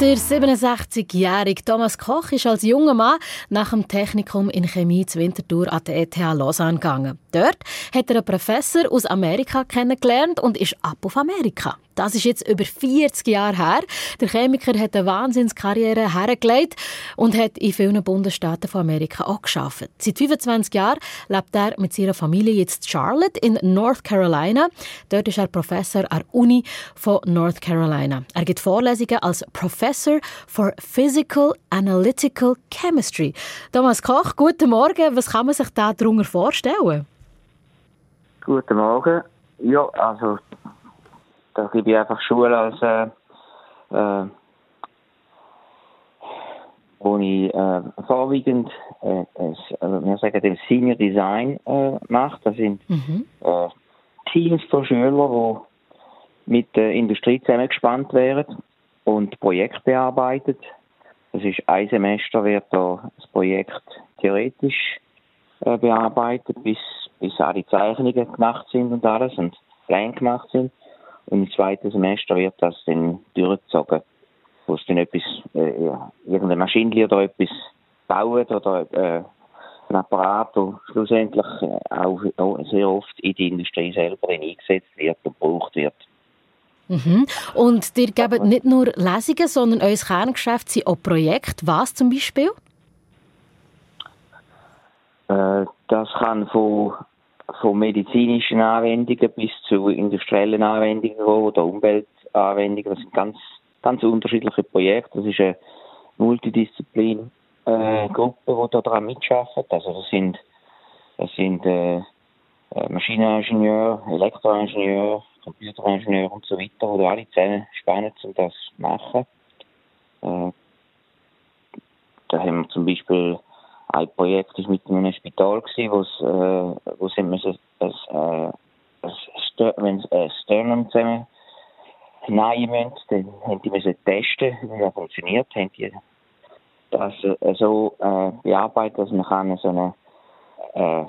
Der 67-jährige Thomas Koch ist als junger Mann nach dem Technikum in Chemie zu Winterthur an der ETH Lausanne gegangen. Dort hat er einen Professor aus Amerika kennengelernt und ist ab auf Amerika. Das ist jetzt über 40 Jahre her. Der Chemiker hat eine Wahnsinnskarriere hergelegt und hat in vielen Bundesstaaten von Amerika auch geschafft. Seit 25 Jahren lebt er mit seiner Familie jetzt Charlotte in North Carolina. Dort ist er Professor an der Uni von North Carolina. Er gibt Vorlesungen als Professor for Physical Analytical Chemistry. Thomas Koch, guten Morgen. Was kann man sich da darunter vorstellen? Guten Morgen. Ja, also da gebe ich einfach Schule als äh, äh, wo ich äh, vorwiegend äh, also wir sagen dem Senior Design äh, mache. Das sind mhm. äh, Teams von Schülern, die mit der Industrie zusammengespannt werden und Projekte bearbeitet. Das ist ein Semester wird da das Projekt theoretisch äh, bearbeitet, bis, bis alle Zeichnungen gemacht sind und alles und Pläne gemacht sind. Und im zweiten Semester wird das dann durchgezogen, wo es dann etwas, äh, irgendeine Maschine oder etwas baut oder äh, ein Apparat, der schlussendlich äh, auch sehr oft in die Industrie selber eingesetzt wird und gebraucht wird. Mhm. Und ihr gebt nicht nur Lesungen, sondern euer Kerngeschäft sind auch Projekte. Was zum Beispiel? Äh, das kann von von medizinischen Anwendungen bis zu industriellen Anwendungen oder Umweltanwendungen. Das sind ganz, ganz unterschiedliche Projekte. Das ist eine Multidisziplin äh, die daran mitarbeitet. Also das sind, das sind äh, äh Maschineningenieure, Elektroingenieure, Computeringenieure und so weiter, die alle zusammen spannend um das zu machen. Äh, da haben wir zum Beispiel ein Projekt war mit einem Spital gewesen, wo's, äh, wo sie müssen, ein, äh, Stör wenn sie ein Sternum zusammen hinein müssen, dann haben die müssen testen, wie das funktioniert, haben die das äh, so äh, bearbeitet, dass man kann so eine, äh,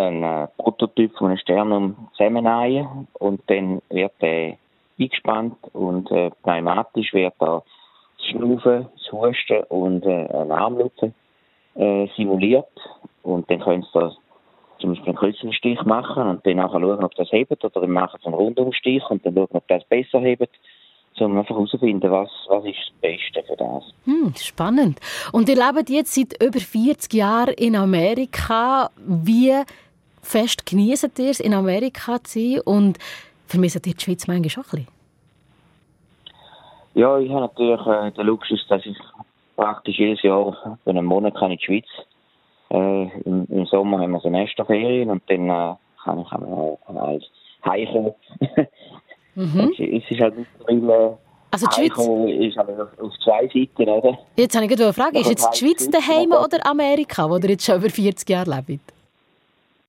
einen äh, Prototyp von einem Sternum zusammennehmen und dann wird der eingespannt und äh, pneumatisch wird da Schnaufen, das Husten und äh, Alarmlaute äh, simuliert und dann können sie da zum Beispiel einen Kreuzenstich machen und dann nachher schauen, ob das hebt oder dann machen sie einen Rundumstich und dann schauen, ob das besser hebt um einfach herauszufinden, was, was ist das Beste für das. Hm, spannend. Und ihr lebt jetzt seit über 40 Jahren in Amerika. Wie fest genießt ihr es, in Amerika zu sein und vermisst ihr die Schweiz manchmal schon ein bisschen? Ja, ich habe natürlich äh, den Luxus, dass ich praktisch jedes Jahr für einen Monat kann in die Schweiz. Äh, im, im, Sommer haben wir Semesterferien und dann äh, kann ich auch als heimkommen. mhm. es ist halt mittlerweile also die Schweiz ist halt auf, auf zwei Seiten, oder? Jetzt habe ich gerade eine Frage. Ist jetzt die Schweiz daheim oder Amerika, wo ihr jetzt schon über 40 Jahre lebt?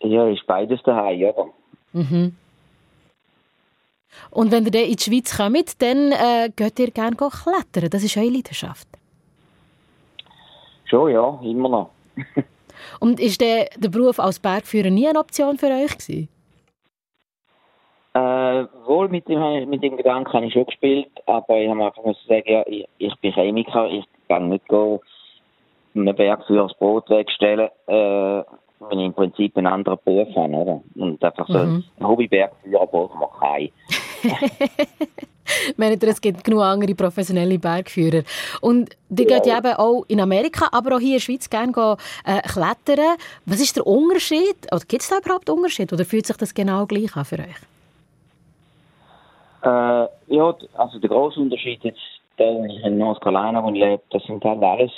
Ja, ist beides daheim, oder? Mhm. Und wenn ihr dann in die Schweiz kommt, dann äh, geht ihr gerne klettern. Das ist eure Leidenschaft. Schon, ja, immer noch. Und ist der, der Beruf als Bergführer nie eine Option für euch gewesen? Äh, wohl mit dem, mit dem Gedanken habe ich schon gespielt, aber ich habe einfach müssen sagen, ja, ich, ich bin Chemiker, ich kann nicht gehen, einen Bergführer das Brot wegstellen, äh, wenn ich im Prinzip einen anderen Beruf habe, oder? Und einfach so mhm. ein Hobbybergführer braucht man keinen. meine, es gibt genug andere professionelle Bergführer. Und die ja. geht ja eben auch in Amerika, aber auch hier in der Schweiz gerne gehen, äh, klettern. Was ist der Unterschied? Oder gibt es da überhaupt einen Unterschied? Oder fühlt sich das genau gleich an für euch? Äh, ja, also der grosse Unterschied jetzt in North Carolina, ich lebe, das sind halt alles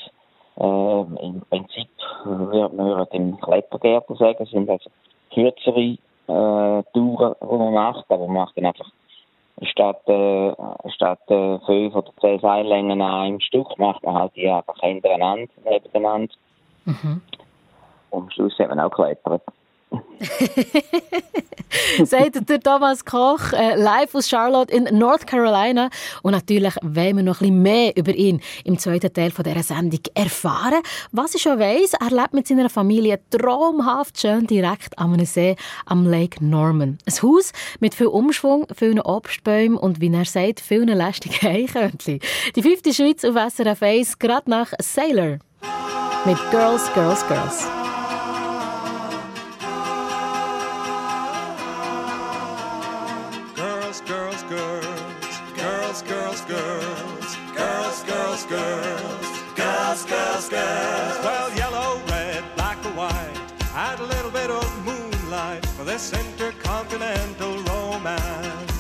im Prinzip, würde man dem Klettergärten sagen, sind also kürzere äh, Touren, die man macht, aber man macht dann einfach statt, äh, statt äh, fünf oder zehn Seillängen an einem Stück macht man halt die einfach hintereinander, nebeneinander. Mhm. Und am Schluss hat man auch geklettert. Sagt der Thomas Koch, äh, live aus Charlotte in North Carolina. Und natürlich wollen wir noch ein bisschen mehr über ihn im zweiten Teil von dieser Sendung erfahren. Was ich schon weiss, er lebt mit seiner Familie traumhaft schön direkt am See am Lake Norman. Ein Haus mit viel Umschwung, vielen Obstbäumen und, wie er sagt, vielen lästigen Eichhörnchen. Die fünfte Schweiz auf SRF 1, gerade nach Sailor. Mit Girls, Girls, Girls. This intercontinental romance.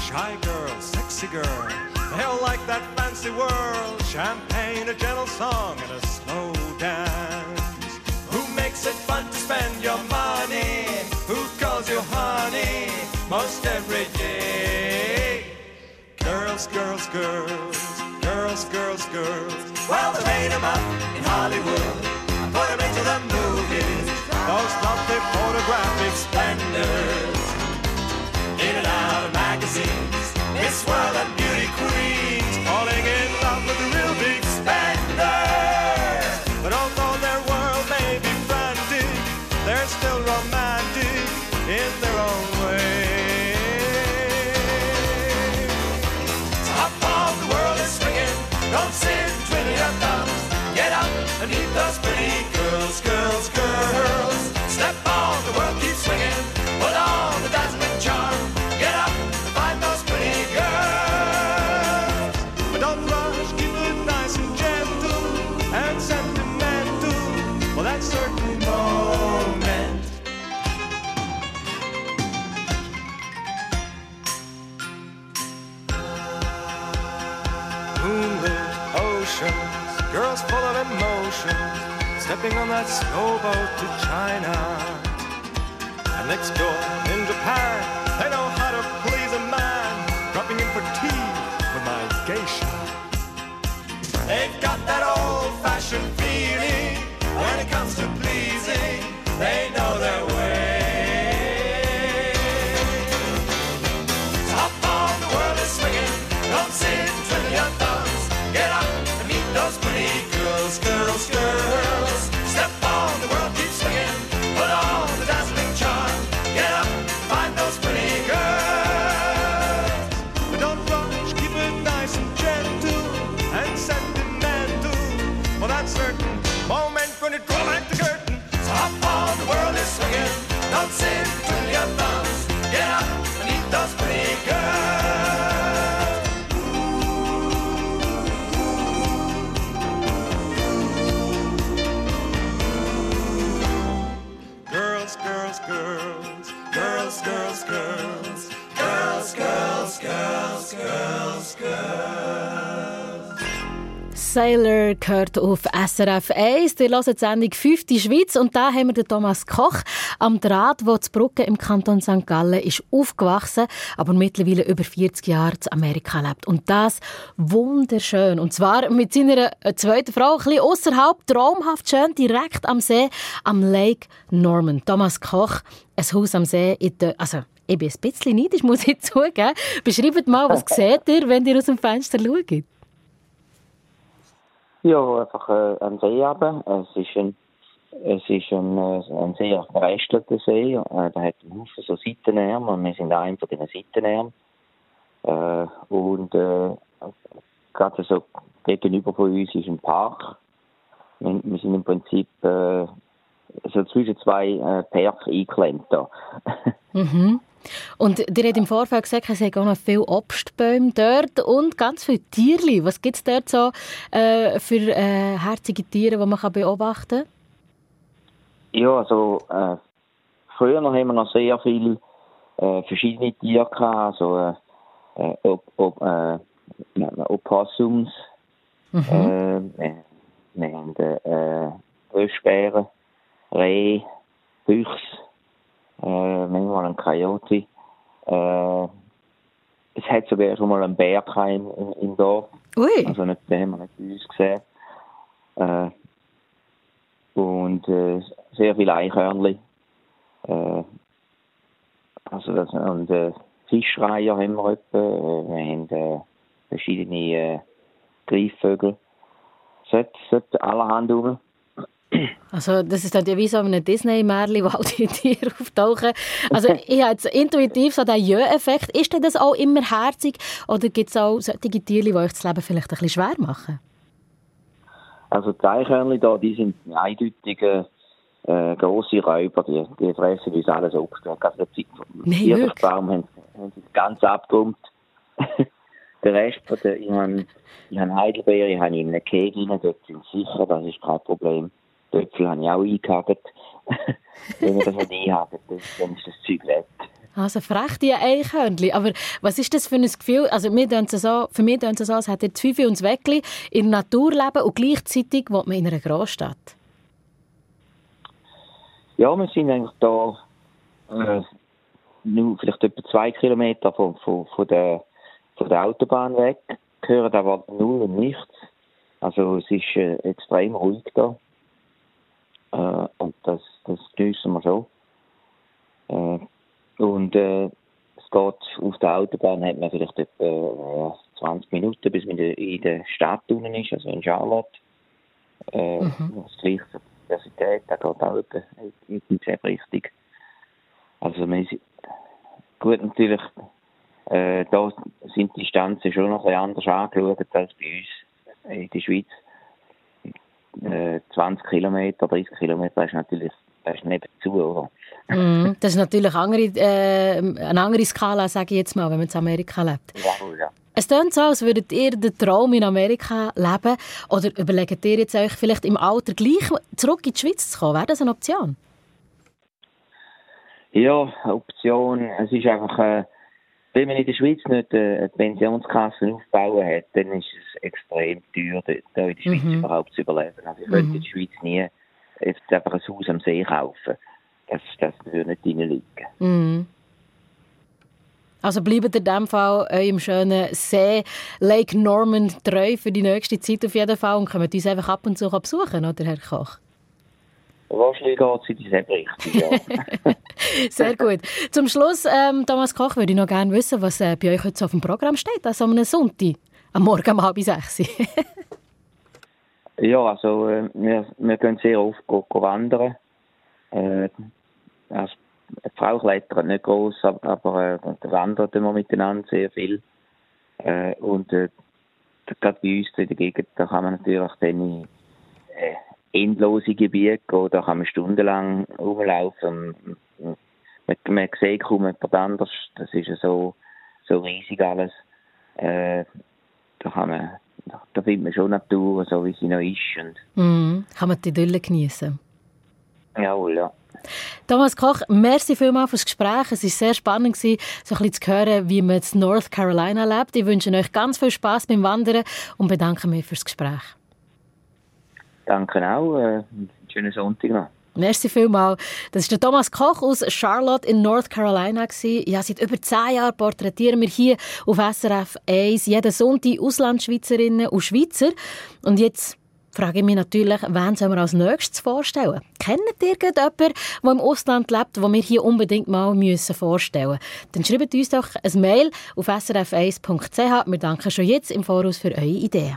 Shy girl, sexy girl, they'll like that fancy world. Champagne, a gentle song, and a slow dance. Who makes it fun to spend your money? Who calls you honey most every day? Girls, girls, girls, girls, girls, girls. Well, they made them up in Hollywood and put them into the Cause not the photographic splendor full of emotions stepping on that slow boat to China. And next door in Japan, they know how to please a man, dropping in for tea with my geisha. They've got that old-fashioned feeling when it comes to pleasing. They know their way. Top on, the world is swinging. Don't sit your thumbs. Get up and meet those Sailor gehört auf SRF 1. Ihr hört die Sendung 5. Schweiz und da haben wir den Thomas Koch am Draht, wo die Brücke im Kanton St. Gallen ist aufgewachsen, aber mittlerweile über 40 Jahre in Amerika lebt. Und das wunderschön. Und zwar mit seiner zweiten Frau, ein bisschen außerhalb, traumhaft schön, direkt am See, am Lake Norman. Thomas Koch, ein Haus am See, in der, also ich bin ein bisschen neidisch, muss ich zugeben. Beschreibt mal, was seht ihr, wenn ihr aus dem Fenster schaut? Ja, einfach äh, ein See runter. Es ist ein, es ist ein, äh, ein sehr verästelter See. Äh, der hat einen Haufen so Seitenarme und wir sind einer von diesen Seitenarmen. Äh, und äh, gerade so gegenüber von uns ist ein Park. Wir, wir sind im Prinzip äh, so zwischen zwei äh, Parks eingeklemmt da. Mhm. Und ihr habt im Vorfeld gesagt, es gibt auch noch viele Obstbäume dort und ganz viele Tiere. Was gibt es dort so äh, für äh, herzige Tiere, die man kann beobachten kann? Ja, also äh, früher noch haben wir noch sehr viele äh, verschiedene Tiere gehabt, also äh, äh, ob, ob, Opossums, Mhm. wir, haben Röschbären, Reh, Füchse, manchmal ein Coyote. Äh, es hat sogar schon mal einen Bär im, im, im Dorf. Ui, Also nicht, den haben wir nicht bei uns gesehen. Äh, und äh, sehr viele Eichhörnchen. Äh, also das, und äh, Fischreiher haben wir etwa, äh, wir haben äh, verschiedene äh, Greifvögel. Es sollte allerhand rum. Also das ist dann ja wie so ein Disney-Märchen, wo all die Tiere auftauchen. Also ich habe jetzt intuitiv so den Jö-Effekt. Ist denn das auch immer herzig oder gibt es auch solche Tiere, die euch das Leben vielleicht ein bisschen schwer machen? Also die Eichhörnchen da, die sind eindeutige äh, grosse Räuber, die, die fressen uns alles auf. Also Nein, Baum haben, haben sie ganz abgeräumt. der Rest von der, ich habe, ich habe Heidelbeere, ich habe in einem Kegel rein, dort sind sicher, das ist kein Problem. Töpfel habe ich auch eingehakt. Wenn man das nicht einhakt, dann ist das Zeug weg. Also frech die Eichhörnchen. Aber was ist das für ein Gefühl? Also mir so, für mich ist es so, als hätte die Fünfe und das Weckli in der Natur leben und gleichzeitig wohnt man in einer Großstadt. Ja, wir sind eigentlich da äh, nur vielleicht etwa zwei Kilometer von, von, von, der, von der Autobahn weg, hören aber null und nichts. Also es ist äh, extrem ruhig da. Äh, und das, das geniessen wir schon. Äh, und äh, es geht auf der Autobahn hat man vielleicht etwa äh, 20 Minuten, bis man in der Stadt unten ist, also in Charlotte. Äh, mhm. Das gleiche die Universität, da geht auch etwa in dieselbe Richtung. Also man ist, gut natürlich, äh, da sind die Distanzen schon noch ein bisschen anders angeschaut als bei uns in der Schweiz. Äh, 20 Kilometer, 30 Kilometer ist natürlich das ist nebenzu, oder? Mm, das ist natürlich andere, äh, eine andere Skala, sage ich jetzt mal, wenn man in Amerika lebt. Ja, ja. Es klingt so, als würdet ihr den Traum in Amerika leben. Oder überlegt ihr jetzt euch vielleicht im Alter gleich zurück in die Schweiz zu kommen? Wäre das eine Option? Ja, Option. Es ist einfach, äh, wenn man in der Schweiz nicht äh, eine Pensionskasse aufbauen hat, dann ist es extrem teuer, da in der Schweiz mhm. überhaupt zu überleben. Also ich könnte mhm. in der Schweiz nie jetzt einfach ein Haus am See kaufen. Das, das würde nicht reinliegen. Mhm. Also bleibt in diesem Fall eurem schönen See Lake Norman treu für die nächste Zeit auf jeden Fall und kommt uns einfach ab und zu besuchen, oder Herr Koch? Wahrscheinlich geht es in dieselbe Richtung, ja. Sehr gut. Zum Schluss, ähm, Thomas Koch, würde ich noch gerne wissen, was äh, bei euch heute auf dem Programm steht, also am Sonntag, am Morgen um halb sechs. Ja, also äh, wir, wir gehen sehr oft go, go wandern. Äh, also, die Frau klettert nicht groß, aber, aber äh, wandert immer miteinander sehr viel. Äh, und äh, gerade bei uns in der Gegend, da kann man natürlich dann äh, endlose Gebiete gehen, da kann man stundenlang rumlaufen. Man, man sieht kaum jemand anders, das ist ja so, so riesig alles. Äh, da kann man da findet man schon Natur, so wie sie noch ist. Und mm, kann man die Idylle genießen? Jawohl, ja. Thomas Koch, merci vielmals fürs Gespräch. Es war sehr spannend, so ein bisschen zu hören, wie man in North Carolina lebt. Ich wünsche euch ganz viel Spaß beim Wandern und bedanke mich fürs Gespräch. Danke auch. Äh, schönen Sonntag noch. Merci vielmals. Das ist der Thomas Koch aus Charlotte in North Carolina. Ja, seit über zehn Jahren porträtieren wir hier auf SRF 1 jeden Sonntag Auslandschweizerinnen und Schweizer. Und jetzt frage ich mich natürlich, wen sollen wir als nächstes vorstellen? Kennt ihr jemanden, der im Ausland lebt, den wir hier unbedingt mal müssen vorstellen müssen? Dann schreibt uns doch ein Mail auf srf1.ch. Wir danken schon jetzt im Voraus für eure Ideen.